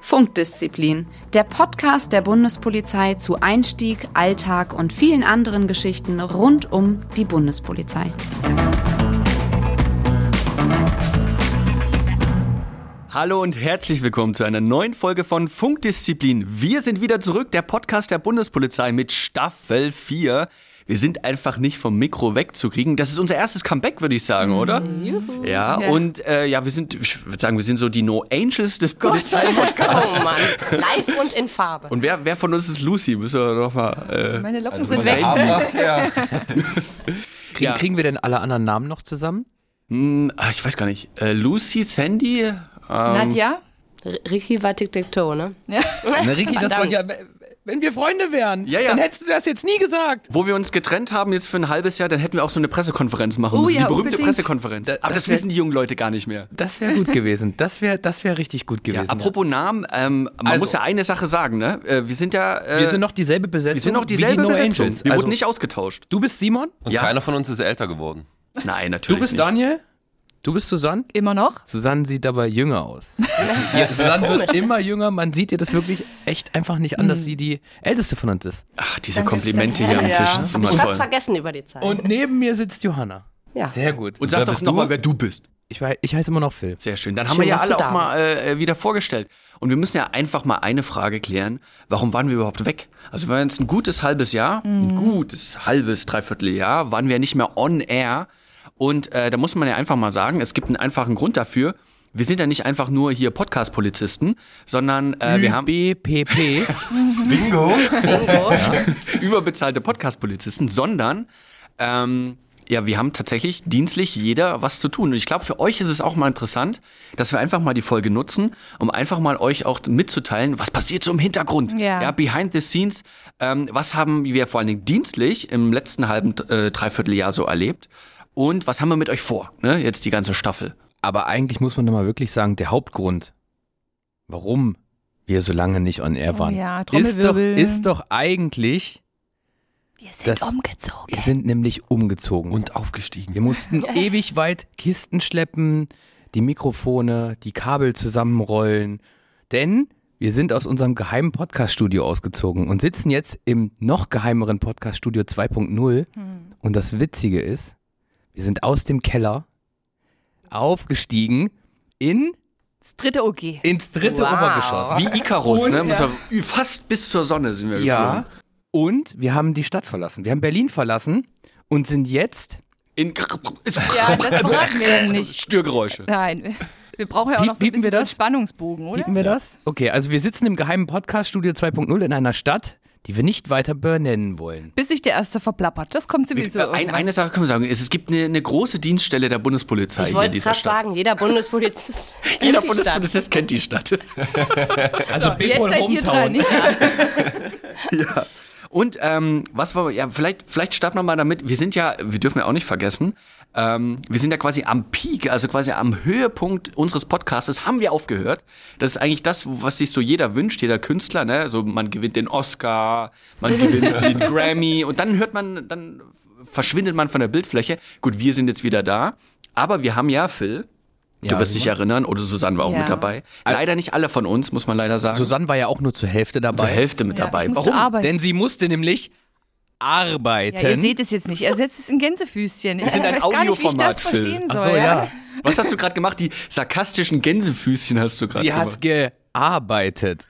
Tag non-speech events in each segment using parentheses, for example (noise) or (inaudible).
Funkdisziplin, der Podcast der Bundespolizei zu Einstieg, Alltag und vielen anderen Geschichten rund um die Bundespolizei. Hallo und herzlich willkommen zu einer neuen Folge von Funkdisziplin. Wir sind wieder zurück, der Podcast der Bundespolizei mit Staffel 4. Wir sind einfach nicht vom Mikro wegzukriegen. Das ist unser erstes Comeback, würde ich sagen, oder? Ja, und äh, ja, wir sind, ich würde sagen, wir sind so die No Angels des Polizeipodcasts. Oh Mann, live und in Farbe. Und wer, wer von uns ist Lucy? Müssen wir noch mal. Äh, Meine Locken Also sind weg. Abend (laughs) Kriegen, Ja. kriegen wir denn alle anderen Namen noch zusammen? hm, ah, ich weiß gar nicht. Äh, Lucy, Sandy? Ähm, Nadja? R- Ricky war Tic-Tac-Toe, ne? Na, Ricky, das war ja, wenn wir Freunde wären, Ja, ja. dann hättest du das jetzt nie gesagt. Wo wir uns getrennt haben jetzt für ein halbes Jahr, dann hätten wir auch so eine Pressekonferenz machen Oh müssen. ja, die berühmte unbedingt. Pressekonferenz. Da- Aber das, das wär- wissen die jungen Leute gar nicht mehr. Das wäre gut (laughs) gewesen. Das wäre das wär richtig gut Ja, gewesen. apropos Namen, ähm, man Also- muss ja eine Sache sagen, ne? Äh, wir sind ja. Äh, wir sind noch dieselbe Besetzung. wir sind noch die dieselbe No Besetzung. Angels. Wir also, wurden nicht ausgetauscht. Du bist Simon, Und Ja. keiner von uns ist älter geworden. Nein, natürlich. du bist nicht. Daniel, du bist Susanne. Immer noch? Susanne sieht aber jünger aus. (laughs) ja, Susanne wird immer jünger. Man sieht ihr das wirklich echt einfach nicht an, dass sie die älteste von uns ist. Ach, diese Komplimente hier am (laughs) Ja. Tisch, das ist immer ich fast toll. vergessen über die Zeit. Und neben mir sitzt Johanna. ja. Sehr gut. Und sag doch nochmal, wer du bist. Ich, ich heiße immer noch Phil. Sehr schön. Dann haben Schön, wir ja alle auch mal äh, wieder vorgestellt. Und wir müssen ja einfach mal eine Frage klären. Warum waren wir überhaupt weg? Also wir waren jetzt ein gutes halbes Jahr, ein gutes halbes, dreiviertel Jahr, waren wir nicht mehr on air. Und äh, da muss man ja einfach mal sagen, es gibt einen einfachen Grund dafür. Wir sind ja nicht einfach nur hier Podcast-Polizisten, sondern äh, wir haben BPP. (laughs) Bingo! überbezahlte Podcast-Polizisten, sondern ähm, ja, wir haben tatsächlich dienstlich jeder was zu tun. Und ich glaube, für euch ist es auch mal interessant, dass wir einfach mal die Folge nutzen, um einfach mal euch auch mitzuteilen, was passiert so im Hintergrund. Ja. behind the scenes. Ähm, was haben wir vor allen Dingen dienstlich im letzten halben, äh, dreiviertel Jahr so erlebt? Und was haben wir mit euch vor? Ne? Jetzt die ganze Staffel. Aber eigentlich muss man doch mal wirklich sagen, der Hauptgrund, warum wir so lange nicht on air waren, Oh ja, ist, doch, ist doch eigentlich, Wir sind Das- umgezogen. wir sind nämlich umgezogen. Und aufgestiegen. wir mussten ewig weit Kisten schleppen, die Mikrofone, die Kabel zusammenrollen, denn wir sind aus unserem geheimen Podcaststudio ausgezogen und sitzen jetzt im noch geheimeren Podcaststudio 2.0. Und das Witzige ist, wir sind aus dem Keller aufgestiegen in Das dritte OG. ins dritte Wow. Obergeschoss. Wie Icarus, Und- ne? Er- Fast bis zur Sonne sind wir Ja. geflogen. Und wir haben die Stadt verlassen. Wir haben Berlin verlassen und sind jetzt. In Ja, das verraten wir ja nicht. Störgeräusche. Nein. Wir brauchen ja auch noch so ein bisschen? Spannungsbogen, oder? Piepen wir das? Okay, also wir sitzen im geheimen Podcaststudio 2.0 in einer Stadt, die wir nicht weiter benennen wollen. Bis sich der erste verplappert. Das kommt sowieso Ein, irgendwann. eine Sache können wir sagen, es, es gibt eine, eine große Dienststelle der Bundespolizei ich hier in wollte dieser Stadt. sagen, jeder Bundespolizist (laughs) kennt Jeder die Bundespolizist kennt die Stadt. (laughs) Also Jetzt seid ihr dran. (laughs) Ja. Und ähm, was war, ja, vielleicht, vielleicht starten wir mal damit. Wir sind ja, wir dürfen ja auch nicht vergessen, ähm, wir sind ja quasi am Peak, also quasi am Höhepunkt unseres Podcastes haben wir aufgehört. Das ist eigentlich das, was sich so jeder wünscht, jeder Künstler, ne? So man gewinnt den Oscar, man gewinnt den (laughs) Grammy und dann hört man, dann verschwindet man von der Bildfläche. Gut, wir sind jetzt wieder da, aber wir haben ja, Phil, du Ja, wirst dich erinnern, oder Susanne war auch Ja. mit dabei. Leider nicht alle von uns, muss man leider sagen. Susanne war ja auch nur zur Hälfte dabei. zur Hälfte mit Ja, dabei. Warum? arbeiten. Denn sie musste nämlich arbeiten. Ja, ihr seht es jetzt nicht. Er setzt es in Gänsefüßchen. Ich sind ein weiß gar nicht, wie ich das verstehen soll. Ach so, ja. Was hast du gerade gemacht? Die sarkastischen Gänsefüßchen hast du gerade Sie gemacht. hat gearbeitet.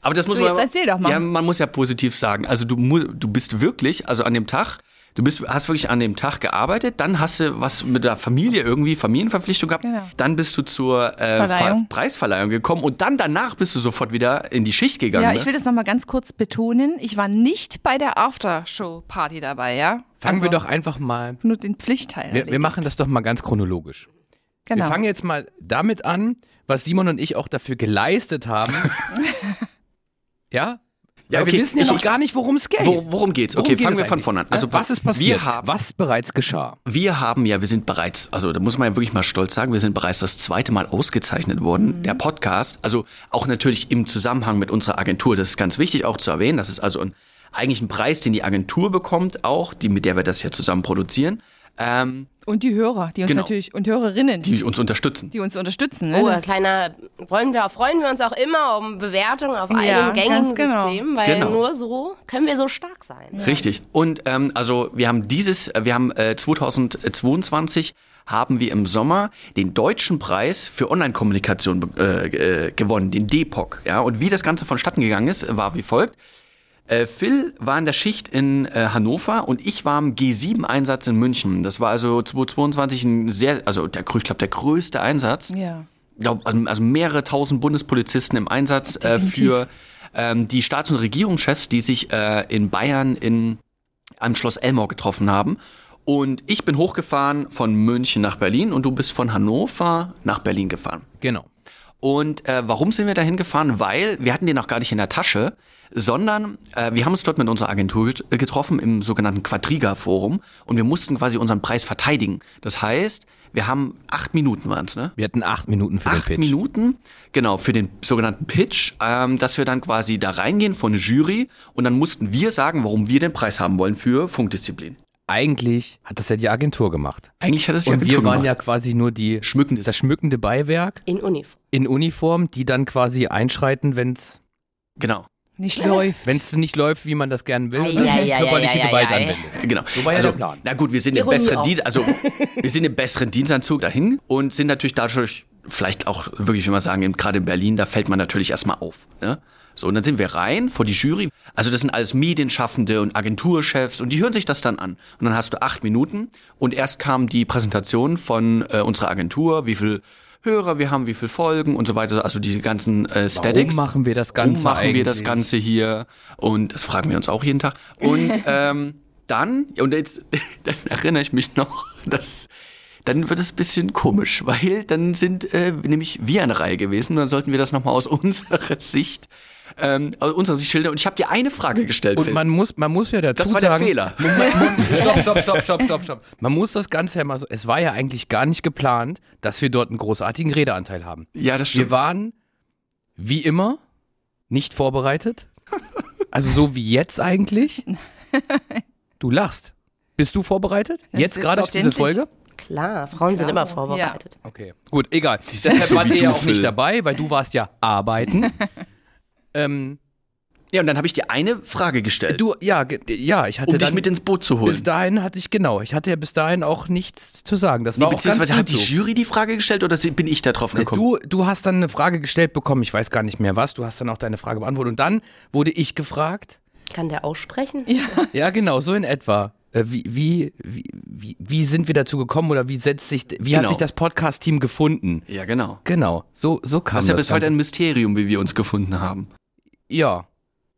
Aber das muss So, man. jetzt erzähl doch mal. Ja, man muss ja positiv sagen. Also du, du bist wirklich, also an dem Tag, du bist, hast wirklich an dem Tag gearbeitet, dann hast du was mit der Familie irgendwie, Familienverpflichtung gehabt, Genau. dann bist du zur äh, Verleihung. Ver Preisverleihung gekommen und dann danach bist du sofort wieder in die Schicht gegangen. Ja, ne? ich will das nochmal ganz kurz betonen. Ich war nicht bei der Aftershow-Party dabei, ja? Fangen Also wir doch einfach mal. Nur den Pflichtteil. Wir, wir machen das doch mal ganz chronologisch. Genau. Wir fangen jetzt mal damit an, was Simon und ich auch dafür geleistet haben. (laughs) ja? Ja, okay, wir wissen ja ich- noch gar nicht, worum es geht. Wo, worum geht's? Worum Okay, geht fangen wir von vorne an. Also was ist passiert? Haben, was bereits geschah? Wir haben ja, wir sind bereits, also da muss man ja wirklich mal stolz sagen, wir sind bereits das zweite Mal ausgezeichnet worden, der Podcast. Also auch natürlich im Zusammenhang mit unserer Agentur. Das ist ganz wichtig auch zu erwähnen. Das ist also ein, eigentlich ein Preis, den die Agentur bekommt, auch, die, mit der wir das ja zusammen produzieren. Ähm, Und die Hörer, die uns Genau. natürlich, und Hörerinnen, die, die uns unterstützen. uns unterstützen. Ne? Oh, ein kleiner, wollen wir, freuen wir uns auch immer um Bewertungen auf Ja, allen gängigen genau. Systemen, weil Genau. nur so können wir so stark sein. Richtig. Und ähm, also wir haben dieses, äh, wir haben äh, 2022 haben wir im Sommer den deutschen Preis für Online-Kommunikation äh, äh, gewonnen, den DEPOC. Ja, und wie das Ganze vonstatten gegangen ist, war wie folgt. Äh, Phil war in der Schicht in äh, Hannover und ich war im G7-Einsatz in München. Das war also 2022 ein sehr, also der, ich glaube, der größte Einsatz Ja. glaub, also also mehrere tausend Bundespolizisten im Einsatz äh, für ähm, die Staats- und Regierungschefs, die sich äh, in Bayern in, am Schloss Elmau getroffen haben. Und ich bin hochgefahren von München nach Berlin und du bist von Hannover nach Berlin gefahren. Genau. Und äh, warum sind wir dahin gefahren? Weil wir hatten den noch gar nicht in der Tasche, sondern äh, wir haben uns dort mit unserer Agentur äh, getroffen im sogenannten Quadriga-Forum und wir mussten quasi unseren Preis verteidigen. Das heißt, wir haben acht Minuten waren's, ne? Wir hatten acht Minuten für acht den Pitch. Minuten, genau, für den sogenannten Pitch, ähm, dass wir dann quasi da reingehen von eine Jury und dann mussten wir sagen, warum wir den Preis haben wollen für Funkdisziplin. Eigentlich hat das ja die Agentur gemacht. Eigentlich hat es die Und Agentur wir waren ja gemacht. quasi nur die Schmückendes. das schmückende Beiwerk In Uniform. in Uniform, die dann quasi einschreiten, wenn es Genau. Nicht läuft. wenn es nicht läuft, wie man das gern will, Ei, und dann ei, ei, körperliche Gewalt anwendet. Genau. So war ja also, der Plan. Na gut, wir sind im besseren. Dienst, also wir sind im besseren Dienstanzug dahin und sind natürlich dadurch vielleicht auch wirklich, wenn man sagen, gerade in Berlin, da fällt man natürlich erstmal auf. Ne? So, und dann sind wir rein vor die Jury. Also das sind alles Medienschaffende und Agenturchefs und die hören sich das dann an. Und dann hast du acht Minuten und erst kam die Präsentation von äh, unserer Agentur, wie viel Hörer wir haben, wie viel Folgen und so weiter. Also diese ganzen äh, Statics. Warum machen wir das Ganze Warum machen wir das eigentlich? Ganze hier? Und das fragen wir uns auch jeden Tag. Und (laughs) ähm, dann, und jetzt (laughs) dann erinnere ich mich noch, (laughs) dass dann wird es ein bisschen komisch, weil dann sind äh, nämlich wir eine Reihe gewesen und dann sollten wir das nochmal aus unserer Sicht, ähm, aus unserer Sicht schildern. Und ich habe dir eine Frage gestellt. Und Phil. man muss, man muss ja dazu das war der sagen, Fehler. Stopp, stopp, stopp, stopp, stopp, stopp. Man muss das Ganze ja mal so, es war ja eigentlich gar nicht geplant, dass wir dort einen großartigen Redeanteil haben. Ja, das Wir stimmt. waren, wie immer, nicht vorbereitet. Also so wie jetzt eigentlich. Du lachst. Bist du vorbereitet? Ja, Jetzt gerade auf diese. Folge? Klar, Frauen sind Klar. immer vorbereitet. Okay, gut, egal. sind Deshalb so ihr du, ja auch nicht dabei, weil du warst ja arbeiten. (laughs) ähm, Ja, und dann habe ich dir eine Frage gestellt, du, ja, ja, ich hatte um dich dann, mit ins Boot zu holen. bis dahin hatte ich, genau, ich hatte ja bis dahin auch nichts zu sagen. Das Nee, war auch ganz beziehungsweise gut hat die. Jury die Frage gestellt oder bin ich da drauf gekommen? Du, du hast dann eine Frage gestellt bekommen, ich weiß gar nicht mehr was, du hast dann auch deine Frage beantwortet und dann wurde ich gefragt, Kann der aussprechen? ja (laughs) genau, so in etwa, äh, wie, wie, wie, wie, sind wir dazu gekommen oder wie setzt sich, wie hat Genau. sich das Podcast-Team gefunden? ja, genau. Genau, so, so kam Das ist ja das bis heute ein Mysterium, wie wir uns gefunden haben. Ja,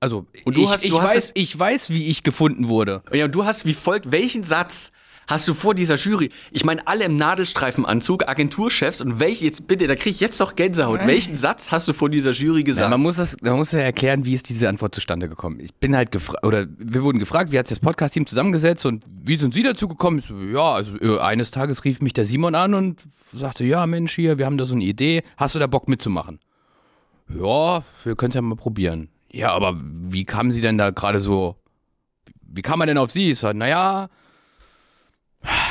also Und du ich, hast- ich, du hast weiß, ich weiß, wie ich gefunden wurde. Ja, und du hast wie folgt, welchen Satz hast du vor dieser Jury? Ich meine, alle im Nadelstreifenanzug, Agenturchefs und welch, jetzt bitte, da kriege ich jetzt doch Gänsehaut. Welchen Satz hast du vor dieser Jury Ja, gesagt? man muss das, man muss ja erklären, wie ist diese Antwort zustande gekommen. Ich bin halt gefragt, oder wir wurden gefragt, wie hat sich das Podcast-Team zusammengesetzt und wie sind Sie dazu gekommen? Ich so, ja, also äh, eines Tages rief mich der Simon an und sagte, ja Mensch, hier, wir haben da so eine Idee, hast du da Bock mitzumachen? Ja, wir können es ja mal probieren. Ja, aber wie kamen Sie denn da gerade so, wie kam man denn auf Sie? Ich so, naja,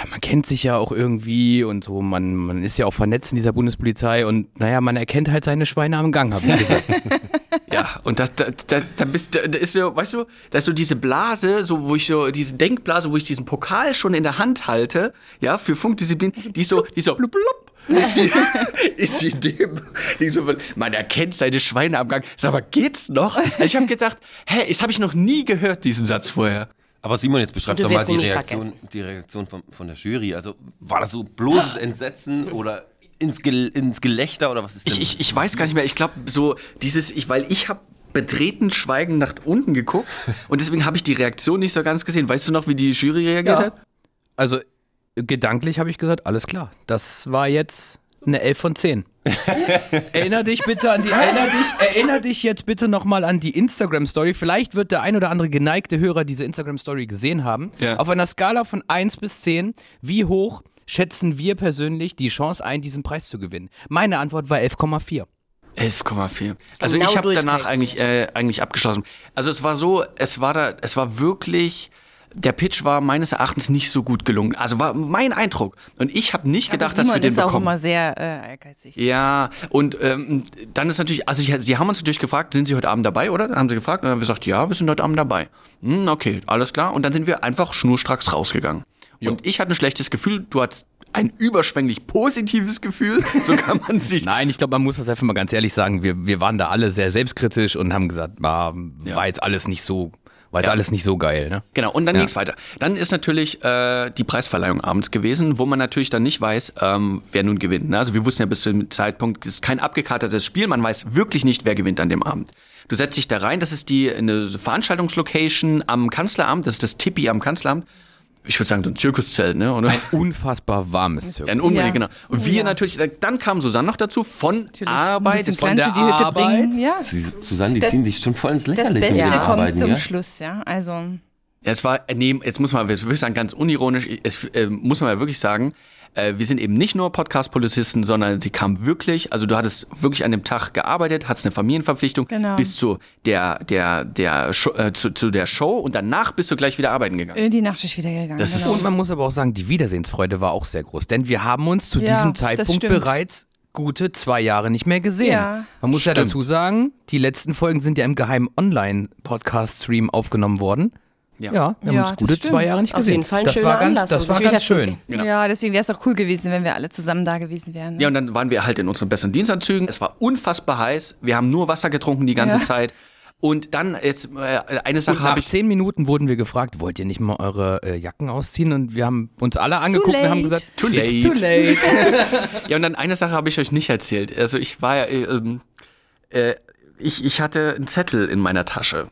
man kennt sich ja auch irgendwie und so, man, man ist ja auch vernetzt in dieser Bundespolizei und naja, man erkennt halt seine Schweine am Gang, habe ich gesagt. (laughs) ja, und da, da, da, da bist da, da ist so, weißt du, da ist so diese Blase, so wo ich so, diese Denkblase, wo ich diesen Pokal schon in der Hand halte, ja, für Funkdisziplin, die ist so, die ist so, blub, blub, ist sie, (laughs) ist sie dem, so, man erkennt seine Schweine am Gang. Sag mal, geht's noch? Ich habe gedacht, hä, das habe ich noch nie gehört, diesen Satz vorher. Aber Simon, jetzt beschreib Und du doch mal die Reaktion, vergessen. die Reaktion von, von der Jury. Also war das so bloßes Entsetzen oder ins, Gel ins Gelächter oder was ist denn Ich, ich, ich weiß gar nicht mehr. Ich glaube, so dieses, ich, weil ich habe betreten schweigend nach unten geguckt und deswegen habe ich die Reaktion nicht so ganz gesehen. Weißt du noch, wie die Jury reagiert Ja. hat? Also gedanklich habe ich gesagt, alles klar, das war jetzt eine 11 von 10. (laughs) erinner dich bitte an die, erinner dich, erinner dich jetzt bitte nochmal an die Instagram-Story. Vielleicht wird der ein oder andere geneigte Hörer diese Instagram-Story gesehen haben. Ja. Auf einer Skala von 1 bis 10, wie hoch schätzen wir persönlich die Chance ein, diesen Preis zu gewinnen? Meine Antwort war 11,4. 11,4. Also Genau ich habe danach eigentlich, äh, eigentlich abgeschlossen. Also es war so, es war da, es war wirklich der Pitch war meines Erachtens nicht so gut gelungen. Also war mein Eindruck. Und ich habe nicht gedacht, dass wir den ist auch bekommen. immer sehr äh, ehrgeizig. Ja, und ähm, dann ist natürlich, also ich, Sie haben uns natürlich gefragt, sind Sie heute Abend dabei, oder? Dann haben Sie gefragt und dann haben wir gesagt, ja, wir sind heute Abend dabei. Hm, okay, alles klar. Und dann sind wir einfach schnurstracks rausgegangen. Und ich hatte ein schlechtes Gefühl, du hattest ein überschwänglich positives Gefühl, (laughs) so kann man sich. (laughs) Nein, ich glaube, man muss das einfach mal ganz ehrlich sagen. Wir, wir waren da alle sehr selbstkritisch und haben gesagt, war, war jetzt alles nicht so, war Ja. alles nicht so geil, ne? Genau, und dann Ja. ging's weiter. Dann ist natürlich äh, die Preisverleihung abends gewesen, wo man natürlich dann nicht weiß, ähm, wer nun gewinnt. Ne? Also wir wussten ja bis zum Zeitpunkt, es ist kein abgekartetes Spiel, man weiß wirklich nicht, wer gewinnt an dem Abend. Du setzt dich da rein, das ist die eine Veranstaltungslocation am Kanzleramt, das ist das Tippi am Kanzleramt. Ich würde sagen, so ein Zirkuszelt, ne? Oder? Ein unfassbar warmes Ja, Zirkus. ein Unbedingt, Ja. genau. Und wir natürlich, dann kam Susanne noch dazu von Natürlich. Arbeit. Von der die Hütte Arbeit. bringen. Ja. Sie, Susanne, die Das- ziehen dich schon voll ins Das Lächerliche. Beste mit den kommt Arbeiten, zum ja? Schluss, ja. Also Ja, es war, nee, jetzt muss man, würde ich sagen, ganz unironisch, es äh, muss man ja wirklich sagen, äh, wir sind eben nicht nur Podcast-Polizisten, sondern sie kam wirklich, also du hattest wirklich an dem Tag gearbeitet, hattest eine Familienverpflichtung, Genau. bis zu der, der, der, Show, äh, zu, zu der Show und danach bist du gleich wieder arbeiten gegangen. in die Nachtschicht wieder gegangen. Das ist- genau. Und man muss aber auch sagen, die Wiedersehensfreude war auch sehr groß. Denn wir haben uns zu Ja, diesem Zeitpunkt bereits gute zwei Jahre nicht mehr gesehen. Ja. Man muss ja Stimmt. dazu sagen, die letzten Folgen sind ja im geheimen Online-Podcast-Stream aufgenommen worden. Ja. Ja, wir haben Ja, uns das gute stimmt. zwei Jahre nicht Auf gesehen. jeden Fall ein das schöner war ganz, Anlass, das um war ganz schön. Genau. Ja, deswegen wäre es auch cool gewesen, wenn wir alle zusammen da gewesen wären. Ne? Ja, und dann waren wir halt in unseren besseren Dienstanzügen. Es war unfassbar heiß. Wir haben nur Wasser getrunken die ganze Ja. Zeit. Und dann jetzt äh, eine Sache habe nach ich. zehn Minuten wurden wir gefragt, wollt ihr nicht mal eure äh, Jacken ausziehen? Und wir haben uns alle angeguckt und haben gesagt, Too it's late. too late. (laughs) (laughs) Ja, und dann eine Sache habe ich euch nicht erzählt. Also ich war ja, äh, ähm, äh, ich, ich hatte einen Zettel in meiner Tasche.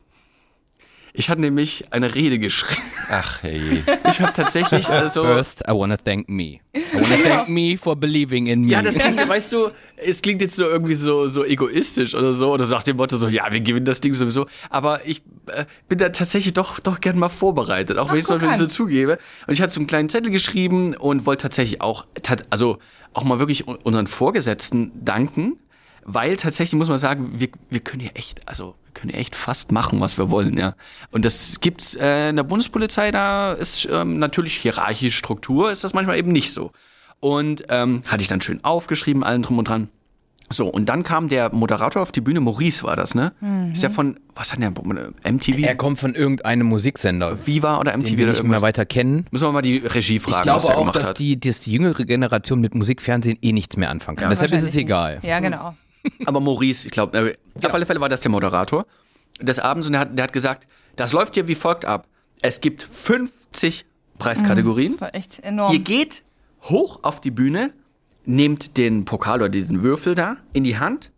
Ich hatte nämlich eine Rede geschrieben. Ach hey. Ich habe tatsächlich, also. First, I wanna thank me. I wanna thank me for believing in me. Ja, das klingt, weißt du, es klingt jetzt so irgendwie so, so egoistisch oder so, oder so nach dem Motto so, ja, wir gewinnen das Ding sowieso. Aber ich äh, bin da tatsächlich doch, doch gern mal vorbereitet, auch wenn ich es mal so zugebe. Und ich hatte so einen kleinen Zettel geschrieben und wollte tatsächlich auch, tat, also auch mal wirklich un- unseren Vorgesetzten danken, weil tatsächlich muss man sagen, wir, wir können hier echt, also können echt fast machen, was wir wollen, ja. Und das gibt's äh, in der Bundespolizei, da ist ähm, natürlich hierarchische Struktur, ist das manchmal eben nicht so. Und ähm, hatte ich dann schön aufgeschrieben, allen drum und dran. So, und dann kam der Moderator auf die Bühne, Maurice war das, ne? Ist ja von, was hat der, MTV? Er kommt von irgendeinem Musiksender, Viva oder MTV den wir oder nicht mehr irgendwas? weiter kennen. Müssen wir mal die Regie fragen, Ich glaube was er auch, gemacht dass hat. die, dass die jüngere Generation mit Musikfernsehen eh nichts mehr anfangen kann. Deshalb ist es egal. nicht. Ja, genau. Aber Maurice, ich glaube, äh, auf alle Fälle war das der Moderator des Abends und der hat, der hat gesagt, das läuft hier wie folgt ab. Es gibt 50 Preiskategorien. Das war echt enorm. Ihr geht hoch auf die Bühne, nehmt den Pokal oder diesen Würfel da in die Hand,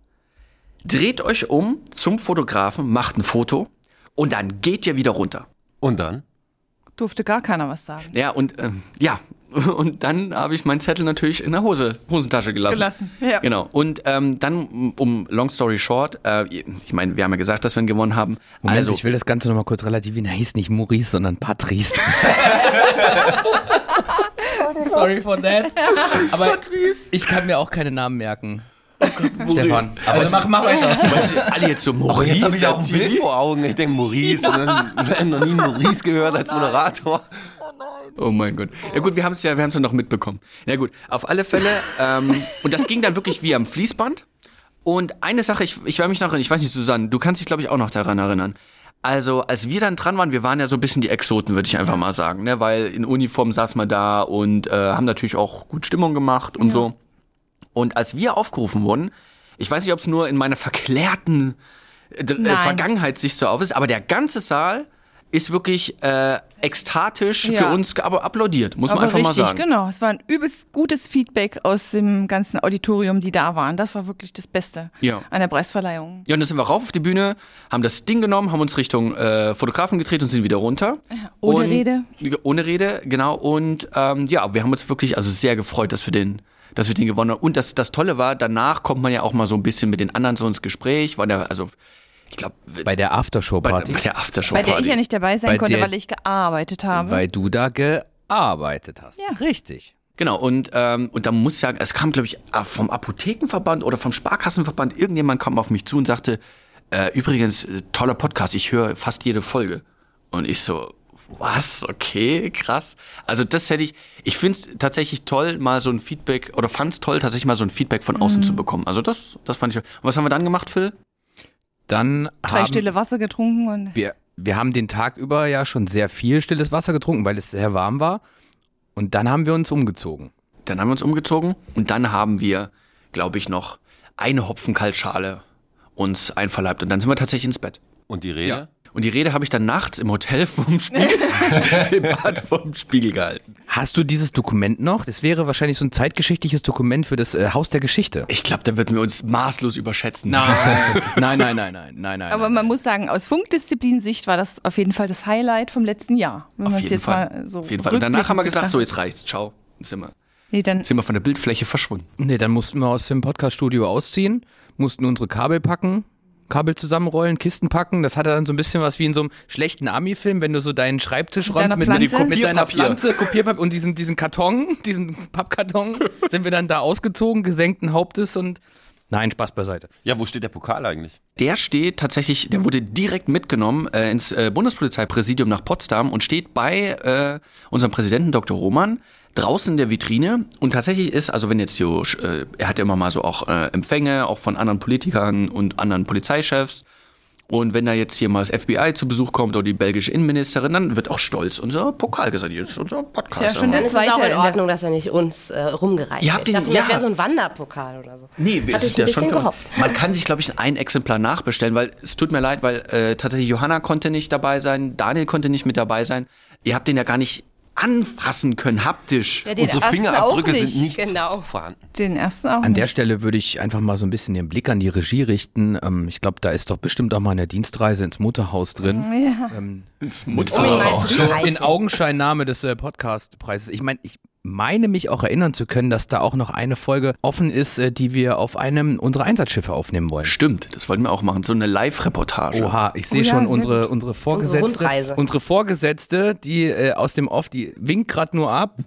dreht euch um zum Fotografen, macht ein Foto und dann geht ihr wieder runter. Und dann? Durfte gar keiner was sagen. Ja, und ähm, ja, (laughs) und dann habe ich meinen Zettel natürlich in der Hose, Hosentasche gelassen. Gelassen, ja. Genau. Und ähm, dann, um long story short, äh, ich meine, wir haben ja gesagt, dass wir ihn gewonnen haben. Moment, also, ich will das Ganze nochmal kurz relativieren. Er hieß nicht Maurice, sondern Patrice. (laughs) Sorry for that. (laughs) Aber ich kann mir auch keine Namen merken. Stefan. Also mach, mach weiter. was, alle jetzt so Oh, Maurice. jetzt habe ich auch ein? Bild vor Augen. Ich denke, Maurice. Ne? Wir haben noch nie Maurice gehört als Moderator. Oh mein Gott. Ja gut, wir haben es ja, wir haben es ja noch mitbekommen. Ja gut, auf alle Fälle. Ähm, und das ging dann wirklich wie am Fließband. Und eine Sache, ich, ich war mich noch, ich weiß nicht, Susanne, du kannst dich glaube ich auch noch daran erinnern. Also, als wir dann dran waren, wir waren ja so ein bisschen die Exoten, würde ich einfach mal sagen, ne? Weil in Uniform saßen wir da und äh, haben natürlich auch gut Stimmung gemacht und so. Und als wir aufgerufen wurden, ich weiß nicht, ob es nur in meiner verklärten äh, äh. Vergangenheit sich so auf ist, aber der ganze Saal ist wirklich äh, ekstatisch Ja. für uns aber applaudiert, muss man Aber einfach richtig, mal sagen. genau. Es war ein übelst gutes Feedback aus dem ganzen Auditorium, die da waren. Das war wirklich das Beste Ja. an der Preisverleihung. Ja, und dann sind wir rauf auf die Bühne, haben das Ding genommen, haben uns Richtung äh, Fotografen gedreht und sind wieder runter. ohne und, Rede. Ohne Rede, genau. Und ähm, ja, wir haben uns wirklich also sehr gefreut, dass wir den, dass wir den gewonnen haben. Und das, das Tolle war, danach kommt man ja auch mal so ein bisschen mit den anderen so ins Gespräch. War der, also ich glaube Bei der bei, Aftershow-Party. bei der Aftershow Bei der ich ja nicht dabei sein Bei konnte, der- weil ich gearbeitet habe. Weil du da gearbeitet hast. Ja. Richtig. Genau, und, ähm, und da muss ich sagen, es kam, glaube ich, ah, vom Apothekenverband oder vom Sparkassenverband, irgendjemand kam auf mich zu und sagte, äh, übrigens, äh, toller Podcast, ich höre fast jede Folge. Und ich so, Was? Okay, krass. Also das hätte ich, ich finde es tatsächlich toll, mal so ein Feedback, oder fand es toll, tatsächlich mal so ein Feedback von außen zu bekommen. Also das, das fand ich. Und was haben wir dann gemacht, Phil? Dann Drei haben stille Wasser getrunken und wir, wir haben den Tag über ja schon sehr viel stilles Wasser getrunken, weil es sehr warm war. Und dann haben wir uns umgezogen. Dann haben wir uns umgezogen und dann haben wir, glaube ich, noch eine Hopfenkaltschale uns einverleibt und dann sind wir tatsächlich ins Bett. Und die Rede? Und die Rede habe ich dann nachts im Hotel (laughs) vom Spiegel, (laughs) im Bad vom Spiegel gehalten. Hast du dieses Dokument noch? Das wäre wahrscheinlich so ein zeitgeschichtliches Dokument für das äh, Haus der Geschichte. Ich glaube, da würden wir uns maßlos überschätzen. Nein, (laughs) nein, nein, nein, nein, nein, nein. Aber man muss sagen, aus Funkdisziplin-Sicht war das auf jeden Fall das Highlight vom letzten Jahr. Wenn Auf man es jeden jetzt Fall. mal so Auf jeden Fall. Und danach haben wir gesagt, so jetzt reicht's, ciao. Sind wir. Nee, dann sind wir von der Bildfläche verschwunden. nee, dann mussten wir aus dem Podcast-Studio ausziehen, mussten unsere Kabel packen, Kabel zusammenrollen, Kisten packen. Das hatte dann so ein bisschen was wie in so einem schlechten Ami-Film, wenn du so deinen Schreibtisch Mit räumst mit, Pflanze? mit deiner. Pflanze, Kopierpapier und diesen, diesen Karton, (laughs) diesen Pappkarton, (laughs) sind wir dann da ausgezogen, gesenkten Hauptes und nein, Spaß beiseite. Ja, wo steht der Pokal eigentlich? Der steht tatsächlich, der wurde direkt mitgenommen äh, ins äh, Bundespolizeipräsidium nach Potsdam und steht bei äh, unserem Präsidenten Dr. Roman draußen in der Vitrine. Und tatsächlich ist, also wenn jetzt so, äh, er hat ja immer mal so auch äh, Empfänge, auch von anderen Politikern und anderen Polizeichefs. Und wenn da jetzt hier mal das FBI zu Besuch kommt oder die belgische Innenministerin, dann wird auch stolz unser Pokal gesagt. Hier ist unser Podcast. Ist ja schon Dann ist es Zweite auch in der- Ordnung, dass er nicht uns äh, rumgereicht Ihr habt wird. Ich den- dachte das ja. wäre so ein Wanderpokal oder so. Nee, Hatte es ich ist ein ja bisschen schon gehofft. Man kann sich, glaube ich, ein Exemplar nachbestellen, weil es tut mir leid, weil äh, tatsächlich Johanna konnte nicht dabei sein, Daniel konnte nicht mit dabei sein. Ihr habt den ja gar nicht anfassen können, haptisch. Ja, den Unsere ersten Fingerabdrücke auch nicht. sind nicht Genau. vorhanden. Den ersten auch An der nicht. Stelle würde ich einfach mal so ein bisschen den Blick an die Regie richten. Ähm, ich glaube, da ist doch bestimmt auch mal eine Dienstreise ins Mutterhaus drin. Ja. Ähm, zu so streichen. in Augenscheinnahme des äh, Podcastpreises. Ich meine, ich meine mich auch erinnern zu können, dass da auch noch eine Folge offen ist, äh, die wir auf einem unserer Einsatzschiffe aufnehmen wollen. Stimmt, das wollten wir auch machen, so eine Live-Reportage. Oha, ich sehe Oh ja, schon unsere, gut. unsere Vorgesetzte. Rundreise. Unsere Vorgesetzte, die äh, aus dem Off, die winkt gerade nur ab.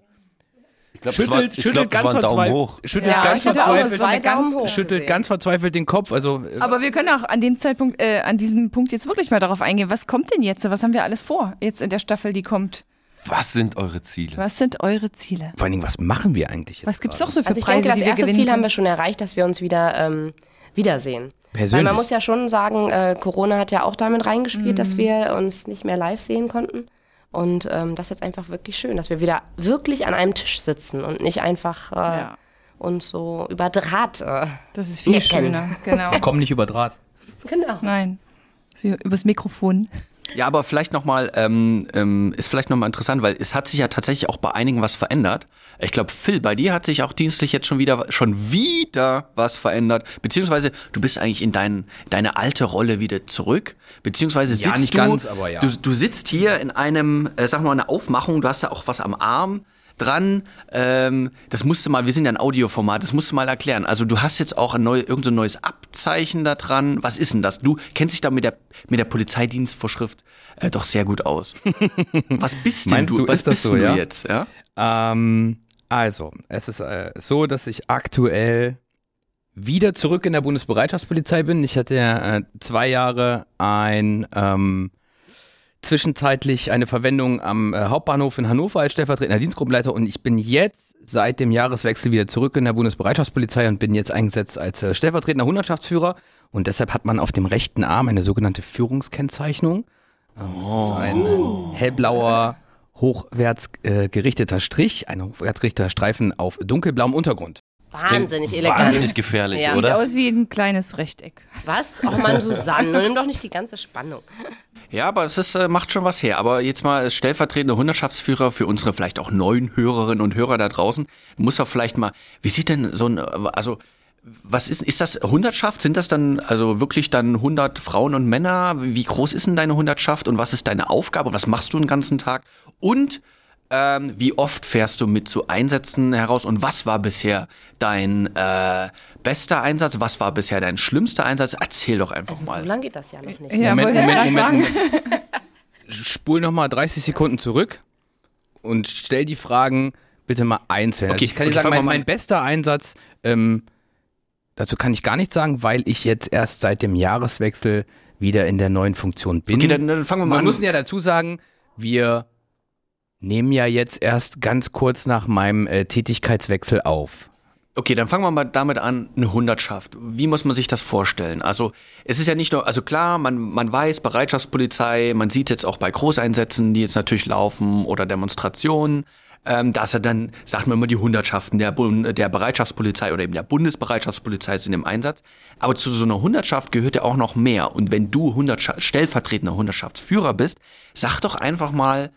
Ich glaube, Schüttelt, das war, schüttelt glaub, ganz. Schüttelt Ja, ganz verzweifelt. Schüttelt ganz verzweifelt den Kopf. Also äh, Aber wir können auch an dem Zeitpunkt, äh, an diesem Punkt jetzt wirklich mal darauf eingehen. Was kommt denn jetzt? Was haben wir alles vor? Jetzt in der Staffel, die kommt. Was sind eure Ziele? Was sind eure Ziele? vor allen Dingen, was machen wir eigentlich jetzt? Was gibt's noch so für Also ich Preise, denke, das wir erste Ziel haben wir schon erreicht, dass wir uns wieder ähm, wiedersehen. Persönlich. Weil man muss ja schon sagen, äh, Corona hat ja auch damit reingespielt, Mhm. dass wir uns nicht mehr live sehen konnten. Und ähm, das ist jetzt einfach wirklich schön, dass wir wieder wirklich an einem Tisch sitzen und nicht einfach äh, Ja. uns so über Draht. Äh, Das ist viel Wir kennen. schöner. Genau. Komm nicht über Draht. genau. Nein. Übers Mikrofon. Ja, aber vielleicht nochmal, ähm, ähm, ist vielleicht nochmal interessant, weil es hat sich ja tatsächlich auch bei einigen was verändert. Ich glaube, Phil, bei dir hat sich auch dienstlich jetzt schon wieder, schon wieder was verändert. Beziehungsweise du bist eigentlich in dein, deine alte Rolle wieder zurück. Beziehungsweise Ja, sitzt nicht du, ganz, aber ja. du, du sitzt hier in einem, äh, sag mal, eine Aufmachung, du hast ja auch was am Arm dran. Ähm, das musst du mal, wir sind ja ein Audioformat, das musst du mal erklären. Also du hast jetzt auch ein neu, irgend so ein neues Abzeichen da dran. Was ist denn das? Du kennst dich da mit der, mit der Polizeidienstvorschrift äh, doch sehr gut aus. (laughs) Was bist denn du? du, Was bist so, du ja? jetzt? Ja? Ähm, also, es ist äh, so, dass ich aktuell wieder zurück in der Bundesbereitschaftspolizei bin. Ich hatte ja äh, zwei Jahre ein ähm, zwischenzeitlich eine Verwendung am äh, Hauptbahnhof in Hannover als stellvertretender Dienstgruppenleiter und ich bin jetzt seit dem Jahreswechsel wieder zurück in der Bundesbereitschaftspolizei und bin jetzt eingesetzt als äh, stellvertretender Hundertschaftsführer und deshalb hat man auf dem rechten Arm eine sogenannte Führungskennzeichnung. Ähm, Das ist ein äh, hellblauer hochwärts äh, gerichteter Strich, ein hochwärts gerichteter Streifen auf dunkelblauem Untergrund. Wahnsinnig elegant. Wahnsinnig gefährlich, Ja. Sieht oder? aus wie ein kleines Rechteck. Was? Och man, Susanne, nimm doch nicht die ganze Spannung. Ja, aber es ist, äh, macht schon was her. Aber jetzt mal als stellvertretender Hundertschaftsführer für unsere vielleicht auch neuen Hörerinnen und Hörer da draußen, muss er vielleicht mal, wie sieht denn so ein, äh, also was ist, ist das Hundertschaft? Sind das dann also wirklich dann 100 Frauen und Männer? Wie groß ist denn deine Hundertschaft und was ist deine Aufgabe? Was machst du den ganzen Tag? Und ähm, wie oft fährst du mit zu Einsätzen heraus und was war bisher dein äh, bester Einsatz? Was war bisher dein schlimmster Einsatz? Erzähl doch einfach Also so mal. lange geht das ja noch nicht. Ja, Moment, ich Moment, Moment, sagen. Moment. Spul nochmal 30 Sekunden zurück und stell die Fragen bitte mal einzeln. Okay, also ich kann dir sagen, wir mein, mein bester Einsatz, ähm, dazu kann ich gar nichts sagen, weil ich jetzt erst seit dem Jahreswechsel wieder in der neuen Funktion bin. Okay, dann, dann fangen wir mal Man an. muss ja dazu sagen, wir nehmen ja jetzt erst ganz kurz nach meinem äh, Tätigkeitswechsel auf. Okay, dann fangen wir mal damit an, eine Hundertschaft. Wie muss man sich das vorstellen? Also es ist ja nicht nur, also klar, man, man weiß, Bereitschaftspolizei, man sieht jetzt auch bei Großeinsätzen, die jetzt natürlich laufen oder Demonstrationen, ähm, dass er dann, sagt man immer, die Hundertschaften der, der Bereitschaftspolizei oder eben der Bundesbereitschaftspolizei sind im Einsatz. Aber zu so einer Hundertschaft gehört ja auch noch mehr. Und wenn du Hundertschaft, stellvertretender Hundertschaftsführer bist, sag doch einfach mal,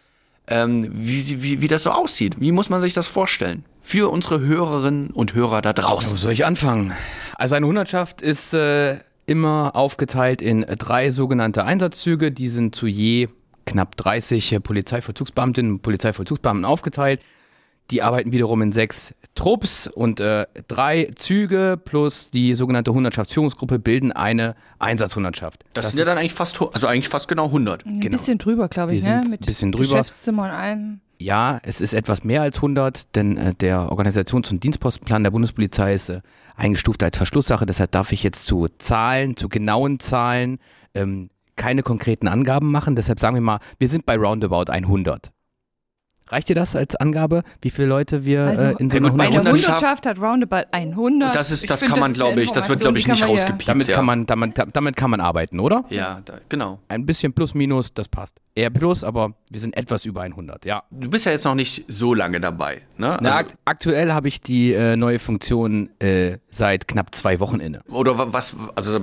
ähm, wie, wie, wie das so aussieht. Wie muss man sich das vorstellen? Für unsere Hörerinnen und Hörer da Wo draußen. soll ich anfangen? Also eine Hundertschaft ist äh, immer aufgeteilt in drei sogenannte Einsatzzüge. Die sind zu je knapp 30 Polizeivollzugsbeamtinnen und Polizeivollzugsbeamten aufgeteilt. Die arbeiten wiederum in sechs Trupps und äh, drei Züge plus die sogenannte Hundertschaftsführungsgruppe bilden eine Einsatzhundertschaft. Das, sind ja dann eigentlich fast, also eigentlich fast genau 100. Ein bisschen drüber, glaube ich, ne? ein bisschen drüber. Geschäftszimmer und allem. Ja, es ist etwas mehr als 100, denn äh, der Organisations- und Dienstpostenplan der Bundespolizei ist äh, eingestuft als Verschlusssache. Deshalb darf ich jetzt zu Zahlen, zu genauen Zahlen ähm, keine konkreten Angaben machen. Deshalb sagen wir mal, wir sind bei roundabout 100. Reicht dir das als Angabe, wie viele Leute wir Also, äh, in so Ja einer gut, bei Eine 100 Hundertschaft- Hundertschaft hat roundabout 100. Das ist, Ich das find, kann man, glaube ich, das wird, glaube ich, nicht rausgepiept. Damit ja. kann man, damit, damit kann man arbeiten, oder? Ja, da, genau. Ein bisschen plus minus, das passt. Eher plus, aber wir sind etwas über 100, ja. Du bist ja jetzt noch nicht so lange dabei. Ne? Na, Also, akt aktuell habe ich die äh, neue Funktion äh, seit knapp zwei Wochen inne. oder wa- was, also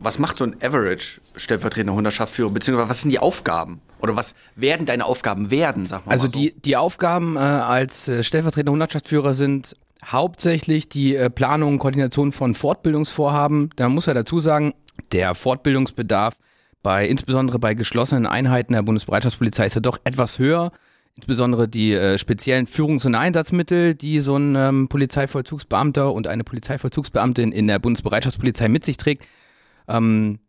was macht so ein Average stellvertretender Hundertschaftsführer, beziehungsweise was sind die Aufgaben? Oder was werden deine Aufgaben werden, sag mal Also mal so. die, die Aufgaben äh, als äh, stellvertretender Hundertschaftsführer sind hauptsächlich die äh, Planung und Koordination von Fortbildungsvorhaben. Da muss er dazu sagen, der Fortbildungsbedarf bei insbesondere bei geschlossenen Einheiten der Bundesbereitschaftspolizei ist ja doch etwas höher. Insbesondere die äh, speziellen Führungs- und Einsatzmittel, die so ein ähm, Polizeivollzugsbeamter und eine Polizeivollzugsbeamtin in der Bundesbereitschaftspolizei mit sich trägt. Ähm,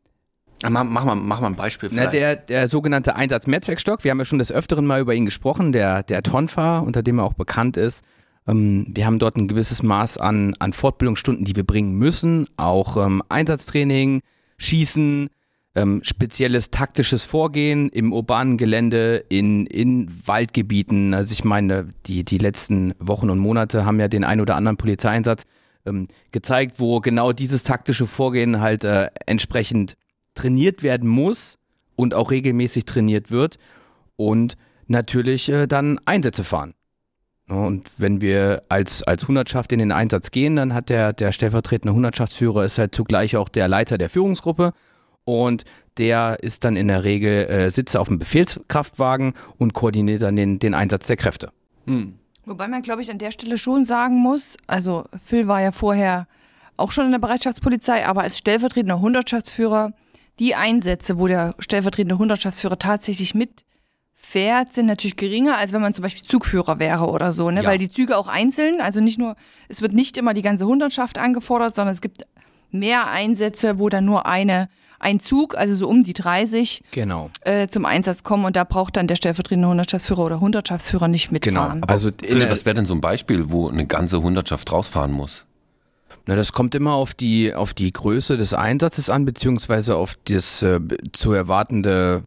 Mach, mach, mal, mach mal ein Beispiel na, der, der sogenannte Einsatz-Mehrzweckstock, wir haben ja schon des Öfteren mal über ihn gesprochen, der, der Tonfa, unter dem er auch bekannt ist. Ähm, wir haben dort ein gewisses Maß an, an Fortbildungsstunden, die wir bringen müssen, auch ähm, Einsatztraining, Schießen, ähm, spezielles taktisches Vorgehen im urbanen Gelände, in, in Waldgebieten. Also ich meine, die, die letzten Wochen und Monate haben ja den ein oder anderen Polizeieinsatz ähm, gezeigt, wo genau dieses taktische Vorgehen halt äh, entsprechend trainiert werden muss und auch regelmäßig trainiert wird und natürlich äh, dann Einsätze fahren. Ja, Und wenn wir als, als Hundertschaft in den Einsatz gehen, dann hat der, der stellvertretende Hundertschaftsführer ist halt zugleich auch der Leiter der Führungsgruppe und der ist dann in der Regel äh, sitzt auf dem Befehlskraftwagen und koordiniert dann den, den Einsatz der Kräfte. Hm. Wobei man, glaube ich, an der Stelle schon sagen muss, also Phil war ja vorher auch schon in der Bereitschaftspolizei, aber als stellvertretender Hundertschaftsführer, die Einsätze, wo der stellvertretende Hundertschaftsführer tatsächlich mitfährt, sind natürlich geringer, als wenn man zum Beispiel Zugführer wäre oder so, ne? Ja. Weil die Züge auch einzeln, also nicht nur, es wird nicht immer die ganze Hundertschaft angefordert, sondern es gibt mehr Einsätze, wo dann nur eine, ein Zug, also so um die 30, Genau. äh, zum Einsatz kommen und da braucht dann der stellvertretende Hundertschaftsführer oder Hundertschaftsführer nicht Genau. mitfahren. Also in Philipp, was wäre denn so ein Beispiel, wo eine ganze Hundertschaft rausfahren muss? Na, das kommt immer auf die, auf die Größe des Einsatzes an, beziehungsweise auf das äh, zu erwartende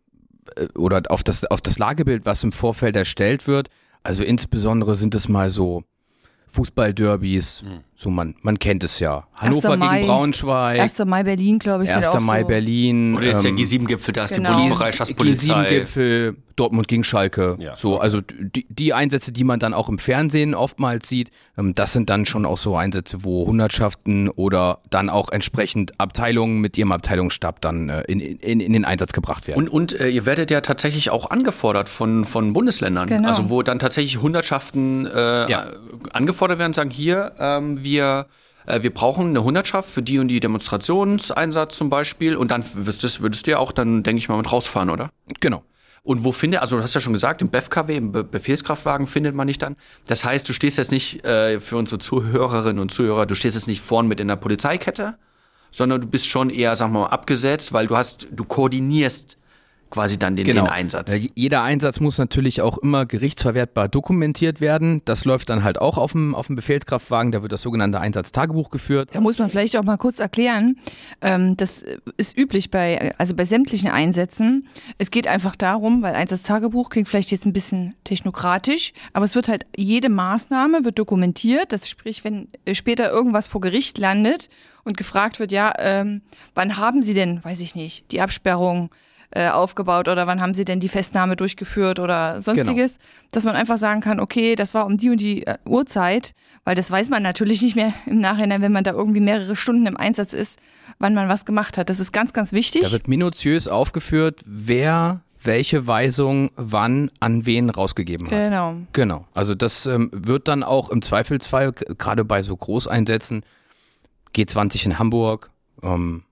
äh, oder auf das, auf das Lagebild, was im Vorfeld erstellt wird. Also insbesondere sind es mal so Fußballderbys, so man, man kennt es ja. Hannover 1. Mai. gegen Braunschweig, 1. Mai Berlin, glaube ich. 1. sind auch Mai so. Berlin. Oder jetzt der ähm, G7-Gipfel, da ist genau. die Bundesbereitschaftspolizei. G7-Gipfel, Dortmund gegen Schalke. Ja. So, also die, die Einsätze, die man dann auch im Fernsehen oftmals sieht, ähm, das sind dann schon auch so Einsätze, wo Hundertschaften oder dann auch entsprechend Abteilungen mit ihrem Abteilungsstab dann äh, in, in, in den Einsatz gebracht werden. Und, und äh, ihr werdet ja tatsächlich auch angefordert von, von Bundesländern. Genau. Also wo dann tatsächlich Hundertschaften äh, Ja. angefordert werden und sagen, hier, ähm, wir, äh, wir brauchen eine Hundertschaft für die und die Demonstrationseinsatz zum Beispiel. Und dann würdest, würdest du ja auch dann, denke ich mal, mit rausfahren, oder? genau. Und wo findet, also du hast ja schon gesagt, im BEFKW, im Be Befehlskraftwagen findet man dich dann. Das heißt, du stehst jetzt nicht äh, für unsere Zuhörerinnen und Zuhörer, du stehst jetzt nicht vorn mit in der Polizeikette, sondern du bist schon eher, sagen wir mal, abgesetzt, weil du hast, du koordinierst quasi dann den, Genau. den Einsatz. Jeder Einsatz muss natürlich auch immer gerichtsverwertbar dokumentiert werden. Das läuft dann halt auch auf dem, auf dem Befehlskraftwagen. Da wird das sogenannte Einsatztagebuch geführt. Da muss man vielleicht auch mal kurz erklären, ähm, das ist üblich bei, also bei sämtlichen Einsätzen. Es geht einfach darum, weil Einsatztagebuch klingt vielleicht jetzt ein bisschen technokratisch, aber es wird halt, jede Maßnahme wird dokumentiert. Das sprich, wenn später irgendwas vor Gericht landet und gefragt wird, ja, ähm, wann haben Sie denn, weiß ich nicht, die Absperrung äh, aufgebaut oder wann haben Sie denn die Festnahme durchgeführt oder sonstiges, dass man einfach sagen kann, okay, das war um die und die äh, Uhrzeit, weil das weiß man natürlich nicht mehr im Nachhinein, wenn man da irgendwie mehrere Stunden im Einsatz ist, wann man was gemacht hat. Das ist ganz, ganz wichtig. Da wird minutiös aufgeführt, wer welche Weisung wann an wen rausgegeben hat. Genau. Genau. Also das ähm, wird dann auch im Zweifelsfall, gerade bei so Großeinsätzen, G20 in Hamburg, ähm,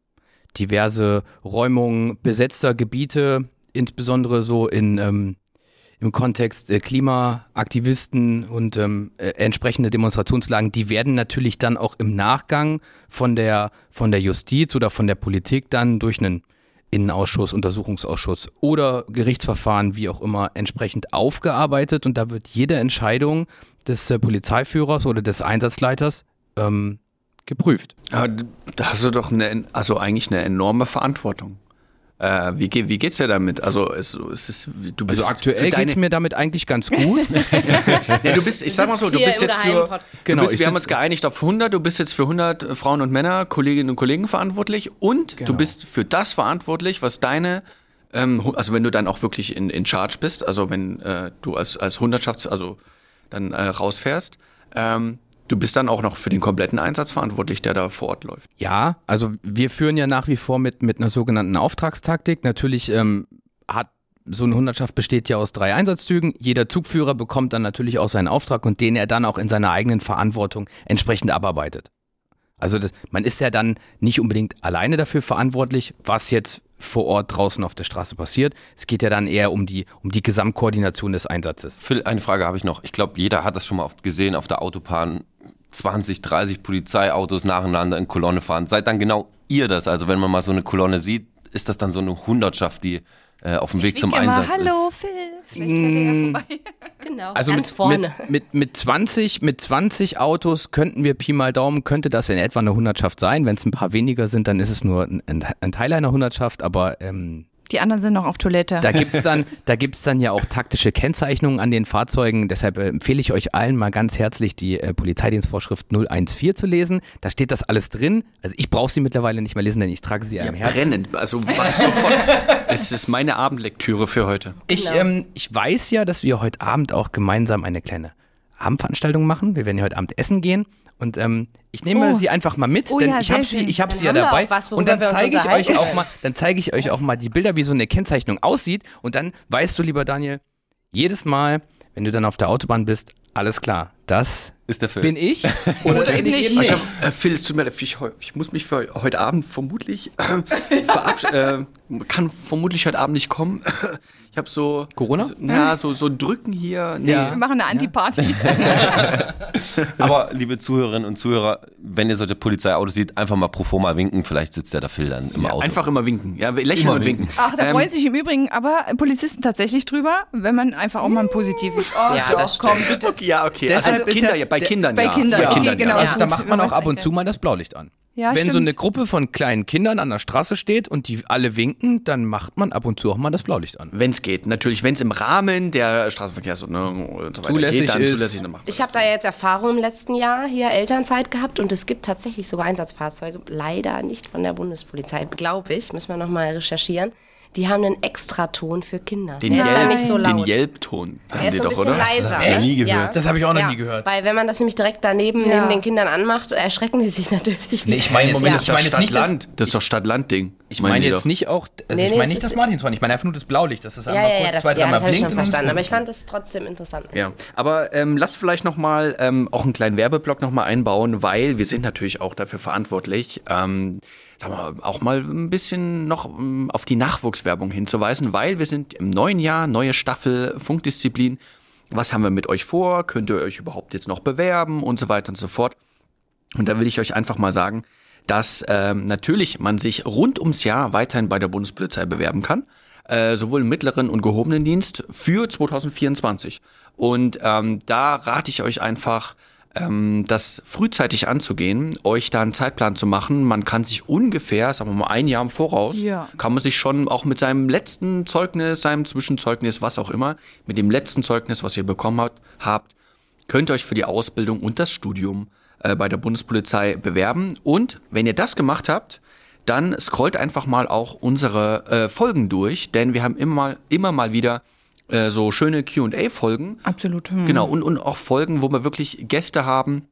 diverse Räumungen besetzter Gebiete, insbesondere so in ähm, im Kontext äh, Klimaaktivisten und ähm, äh, entsprechende Demonstrationslagen, die werden natürlich dann auch im Nachgang von der von der Justiz oder von der Politik dann durch einen Innenausschuss, Untersuchungsausschuss oder Gerichtsverfahren, wie auch immer, entsprechend aufgearbeitet. Und da wird jede Entscheidung des äh, Polizeiführers oder des Einsatzleiters ähm, geprüft. Aber da hast du doch eine, also eigentlich eine enorme Verantwortung. Äh, wie, geht, wie geht's dir damit? Also es, es ist, du bist Also aktuell für geht deine, es mir damit eigentlich ganz gut. (laughs) Ja, du bist, ich sag mal so, du bist jetzt für, Genau, du bist, wir haben uns geeinigt auf 100, du bist jetzt für 100 Frauen und Männer, Kolleginnen und Kollegen verantwortlich und Genau. du bist für das verantwortlich, was deine, ähm, also wenn du dann auch wirklich in, in Charge bist, also wenn äh, du als, als Hundertschafts-, also dann äh, rausfährst, ähm, du bist dann auch noch für den kompletten Einsatz verantwortlich, der da vor Ort läuft. Ja, also wir führen ja nach wie vor mit, mit einer sogenannten Auftragstaktik. Natürlich ähm, hat so eine Hundertschaft besteht ja aus drei Einsatzzügen. Jeder Zugführer bekommt dann natürlich auch seinen Auftrag und den er dann auch in seiner eigenen Verantwortung entsprechend abarbeitet. Also das, man ist ja dann nicht unbedingt alleine dafür verantwortlich, was jetzt vor Ort draußen auf der Straße passiert. Es geht ja dann eher um die, um die Gesamtkoordination des Einsatzes. Phil, eine Frage habe ich noch. Ich glaube, jeder hat das schon mal oft gesehen auf der Autobahn. 20, 30 Polizeiautos nacheinander in Kolonne fahren. Seid dann genau ihr das? Also wenn man mal so eine Kolonne sieht, ist das dann so eine Hundertschaft, die äh, auf dem Weg zum Winke mal, Einsatz Hallo, ist? Phil. Vielleicht fährt er ja vorbei. (laughs) Genau, Also ganz mit, vorne. mit, mit, mit, 20, mit 20 Autos könnten wir Pi mal Daumen, könnte das in etwa eine Hundertschaft sein. Wenn es ein paar weniger sind, dann ist es nur ein, ein Teil einer Hundertschaft, aber ähm, Die anderen sind noch auf Toilette. da gibt's dann, da gibt's dann ja auch taktische Kennzeichnungen an den Fahrzeugen. Deshalb äh, empfehle ich euch allen mal ganz herzlich die äh, Polizeidienstvorschrift 014 zu lesen. Da steht das alles drin. Also ich brauche sie mittlerweile nicht mehr lesen, denn ich trage sie ja, im Herzen. Brennend, also sofort. (laughs) es ist meine Abendlektüre für heute. Ich, ähm, ich weiß ja, dass wir heute Abend auch gemeinsam eine kleine Abendveranstaltung machen. Wir werden ja heute Abend essen gehen. Und ähm, ich nehme Oh. sie einfach mal mit, Oh denn ja, ich habe sie, ich Dann sie ja dabei. was, und dann zeige ich euch auch mal, dann zeige ich euch auch mal die Bilder, wie so eine Kennzeichnung aussieht. Und dann weißt du, lieber Daniel, jedes Mal, wenn du dann auf der Autobahn bist, alles klar, das Ist der Phil. bin ich. (laughs) Oder, Oder eben ich nicht. Ich nicht. hab, äh, Phil, es tut mir leid, ich, ich muss mich für heute Abend vermutlich äh, (laughs) verabsch äh, kann vermutlich heute Abend nicht kommen. (laughs) Ich habe so Corona? So, ja, so so drücken hier. Nee. Ja. Wir machen eine Antiparty. Aber liebe Zuhörerinnen und Zuhörer, wenn ihr solche Polizeiautos seht, einfach mal pro forma winken. Vielleicht sitzt ja der Phil dann im Auto. Einfach immer winken. Ja, lächeln Immer und winken. winken. Ach, da Ähm, freuen sich im Übrigen aber Polizisten tatsächlich drüber, wenn man einfach auch mal ein positives. Oh, Ja, doch, das komm, bitte. Okay, ja, okay. Also ist Kinder, ja- ja, bei der- Kindern bei ja. Kindern, bei okay, Kindern, genau. ja. Also da macht man man auch ab und zu mal das Blaulicht an. Ja, Wenn so stimmt. eine Gruppe von kleinen Kindern an der Straße steht und die alle winken, dann macht man ab und zu auch mal das Blaulicht an. Wenn es geht. Natürlich, wenn es im Rahmen der Straßenverkehrsordnung und so weiter Zulässig geht, dann ist. zulässig dann machen wir Ich habe da jetzt Erfahrung im letzten Jahr hier Elternzeit gehabt und es gibt tatsächlich sogar Einsatzfahrzeuge, leider nicht von der Bundespolizei, glaube ich, müssen wir nochmal recherchieren. Die haben einen Extraton für Kinder. den der ist dann Yelp- nicht so Den laut. Yelp-Ton. Der haben ist ein doch, bisschen oder? leiser. hab ich ne? nie gehört. Ja. Das habe ich auch noch Ja, nie gehört. Weil wenn man das nämlich direkt daneben Ja. neben den Kindern anmacht, erschrecken die sich natürlich. Nee, ich meine jetzt, Moment, ich das meine ist jetzt nicht das, Stadt-Land. Das ist doch Stadt-Land-Ding. ich meine jetzt nicht auch, also Nee, ich meine es nicht das ist- Martinshorn, ich meine einfach nur das Blaulicht, das ist einmal ja, ja, kurz ja, das, zwei, ja, dreimal das habe ich blinkt schon verstanden. Aber ich fand das trotzdem interessant. Ja, aber ähm, lasst vielleicht noch mal ähm, auch einen kleinen Werbeblock noch mal einbauen, weil wir sind natürlich auch dafür verantwortlich, ähm, wir, auch mal ein bisschen noch ähm, auf die Nachwuchswerbung hinzuweisen, weil wir sind im neuen Jahr, neue Staffel, Funkdisziplin. Was haben wir mit euch vor? Könnt ihr euch überhaupt jetzt noch bewerben und so weiter und so fort? Und da will ich euch einfach mal sagen, dass ähm, natürlich man sich rund ums Jahr weiterhin bei der Bundespolizei bewerben kann. äh, sowohl im mittleren und gehobenen Dienst für 2024. Und ähm, da rate ich euch einfach, das frühzeitig anzugehen, euch da einen Zeitplan zu machen. Man kann sich ungefähr, sagen wir mal ein Jahr im Voraus, Ja. kann man sich schon auch mit seinem letzten Zeugnis, seinem Zwischenzeugnis, was auch immer, mit dem letzten Zeugnis, was ihr bekommen habt, habt könnt ihr euch für die Ausbildung und das Studium äh, bei der Bundespolizei bewerben. Und wenn ihr das gemacht habt, dann scrollt einfach mal auch unsere äh, Folgen durch, denn wir haben immer mal, immer mal wieder äh, so schöne Q&A-Folgen. Absolut. Hm. Genau, und, und auch Folgen, wo wir wirklich Gäste haben,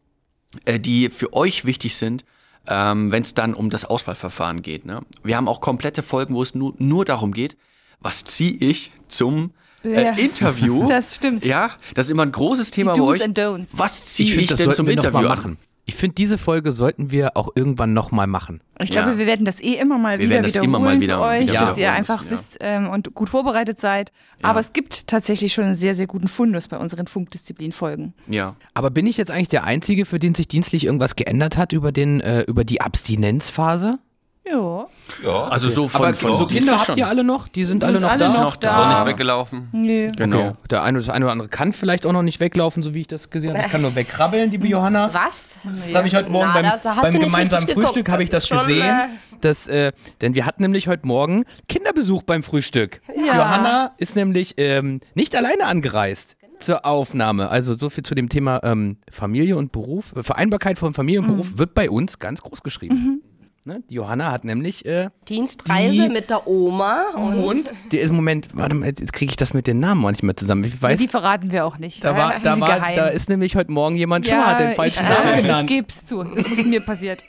äh, die für euch wichtig sind, ähm, wenn es dann um das Auswahlverfahren geht. Ne? Wir haben auch komplette Folgen, wo es nur, nur darum geht, was ziehe ich zum Ja, äh, Interview. (laughs) das stimmt. Ja, das ist immer ein großes Thema Die bei euch. and Don'ts. Was ziehe Ich ich, denn zum Interview machen. Ich finde, diese Folge sollten wir auch irgendwann noch mal machen. Ich glaube, Ja. wir werden das eh immer mal Wir wieder werden das wiederholen immer mal wieder- für euch, wieder dass ihr einfach ja. wisst ähm, und gut vorbereitet seid. Aber es gibt tatsächlich schon einen sehr, sehr guten Fundus bei unseren Funkdisziplin-Folgen. Ja. Aber bin ich jetzt eigentlich der Einzige, für den sich dienstlich irgendwas geändert hat über, den, äh, über die Abstinenzphase? Ja. Ja. Also so von, Aber von so Kinder habt ihr alle noch? Die sind, alle noch alle da? noch da. Noch nicht weggelaufen. Nee. Genau. Okay. Der eine, das eine oder andere kann vielleicht auch noch nicht weglaufen, so wie ich das gesehen habe. Das kann nur wegkrabbeln, liebe Johanna. Was? Das habe ich heute Morgen Na, beim, beim gemeinsamen Frühstück habe ich Das schon, gesehen. äh, Das, äh, denn wir hatten nämlich heute Morgen Kinderbesuch beim Frühstück. Ja. Johanna ist nämlich ähm, nicht alleine angereist zur Aufnahme. Also so viel zu dem Thema ähm, Familie und Beruf. Vereinbarkeit von Familie und Beruf wird bei uns ganz groß geschrieben. Ne? Die Johanna hat nämlich äh, Dienstreise Die- mit der Oma und, und der ist Moment, warte mal, jetzt, kriege ich das mit den Namen auch nicht mehr zusammen. Ich weiß, Die verraten wir auch nicht. da war, Die da war, da ist nämlich heute Morgen jemand schon hat den falschen ich, Namen äh, genannt. Ich gebe es zu. Das ist mir passiert.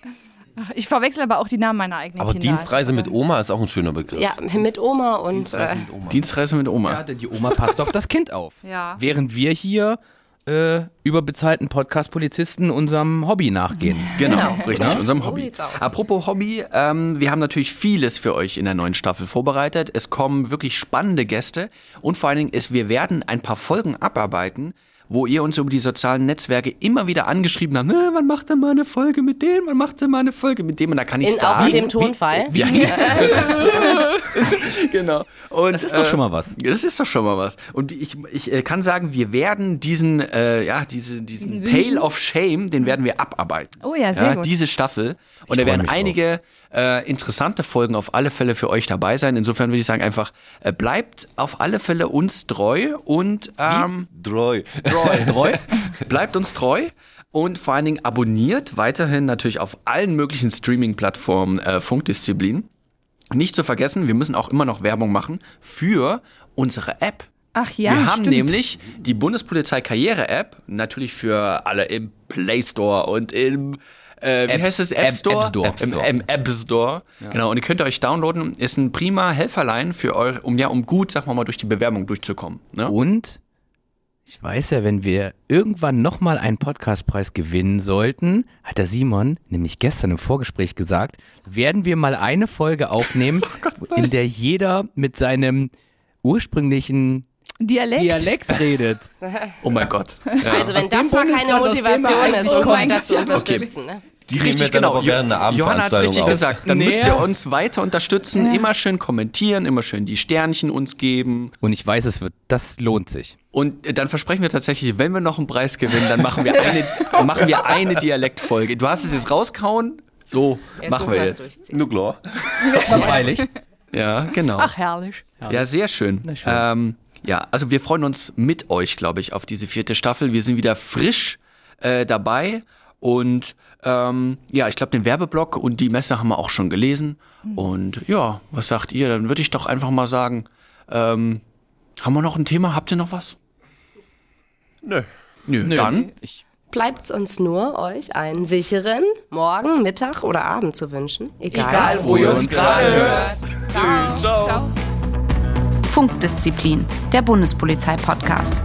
Ich verwechsel aber auch die Namen meiner eigenen Aber Kinder. Dienstreise mit Oma ist auch ein schöner Begriff. ja, mit Oma und Dienstreise äh, mit Oma. Dienstreise mit Oma. Ja, denn die Oma passt auf das Kind auf. Ja. Während wir hier äh, überbezahlten Podcast-Polizisten unserem Hobby nachgehen. (laughs) Genau, richtig, Ja. unserem Hobby. Apropos Hobby, ähm, wir haben natürlich vieles für euch in der neuen Staffel vorbereitet. Es kommen wirklich spannende Gäste und vor allen Dingen, ist, wir werden ein paar Folgen abarbeiten, wo ihr uns über die sozialen Netzwerke immer wieder angeschrieben habt, "Na, wann macht ihr mal eine Folge mit dem, wann macht ihr mal eine Folge mit dem? Und da kann ich in, auch sagen... mit dem Tonfall. Ja, (laughs) (laughs) genau. Und, Das ist doch schon mal was. Das ist doch schon mal was. Und ich, ich äh, kann sagen, wir werden diesen, äh, ja, diese, diesen Pale of Shame, den werden wir abarbeiten. Oh ja, sehr gut. Diese Staffel. Und Ich da werden einige äh, interessante Folgen auf alle Fälle für euch dabei sein. Insofern würde ich sagen, einfach äh, bleibt auf alle Fälle uns treu und ähm, Dreu. Treu. (laughs) treu. Bleibt uns treu. Und vor allen Dingen abonniert weiterhin natürlich auf allen möglichen Streaming-Plattformen äh, Funkdisziplin. Nicht zu vergessen, wir müssen auch immer noch Werbung machen für unsere App. Ach ja, wir haben stimmt. nämlich die Bundespolizei Karriere-App, natürlich für alle im Play Store und im äh, wie App- heißt es? App App- Store? App Store. Im, Im App Store. Genau, und ihr könnt euch downloaden. Ist ein prima Helferlein für euch, um ja, um gut, sagen wir mal, durch die Bewerbung durchzukommen. Ne? Und ich weiß ja, wenn wir irgendwann nochmal einen Podcastpreis gewinnen sollten, hat der Simon nämlich gestern im Vorgespräch gesagt, werden wir mal eine Folge aufnehmen, (laughs) in der jeder mit seinem ursprünglichen Dialekt. Dialekt redet. (laughs) Oh mein Gott. Ja. Also wenn Aus das mal keine Motivation ist, uns weiter zu unterstützen. Ne? Die während der Johanna hat es richtig auf. gesagt. Dann Nee. müsst ihr uns weiter unterstützen, immer schön kommentieren, immer schön die Sternchen uns geben. Und ich weiß, es wird, das lohnt sich. Und äh, dann versprechen wir tatsächlich, wenn wir noch einen Preis gewinnen, dann machen wir eine, (laughs) machen wir eine Dialektfolge. Du hast es jetzt rauskauen, so Jetzt machen wir jetzt. klar. (laughs) Freilich. Ja, genau. Ach, herrlich. Ja, sehr schön. schön. Ähm, ja, also wir freuen uns mit euch, glaube ich, auf diese vierte Staffel. Wir sind wieder frisch äh, dabei und ähm, ja, ich glaube, den Werbeblock und die Messe haben wir auch schon gelesen. Und ja, was sagt ihr? Dann würde ich doch einfach mal sagen, ähm, haben wir noch ein Thema? Habt ihr noch was? Nö. Nö, dann. Ich, Bleibt uns nur, euch einen sicheren Morgen, Mittag oder Abend zu wünschen. Egal, Egal, wo ihr uns gerade hört. Ciao. Ciao. Funkdisziplin, der Bundespolizei-Podcast.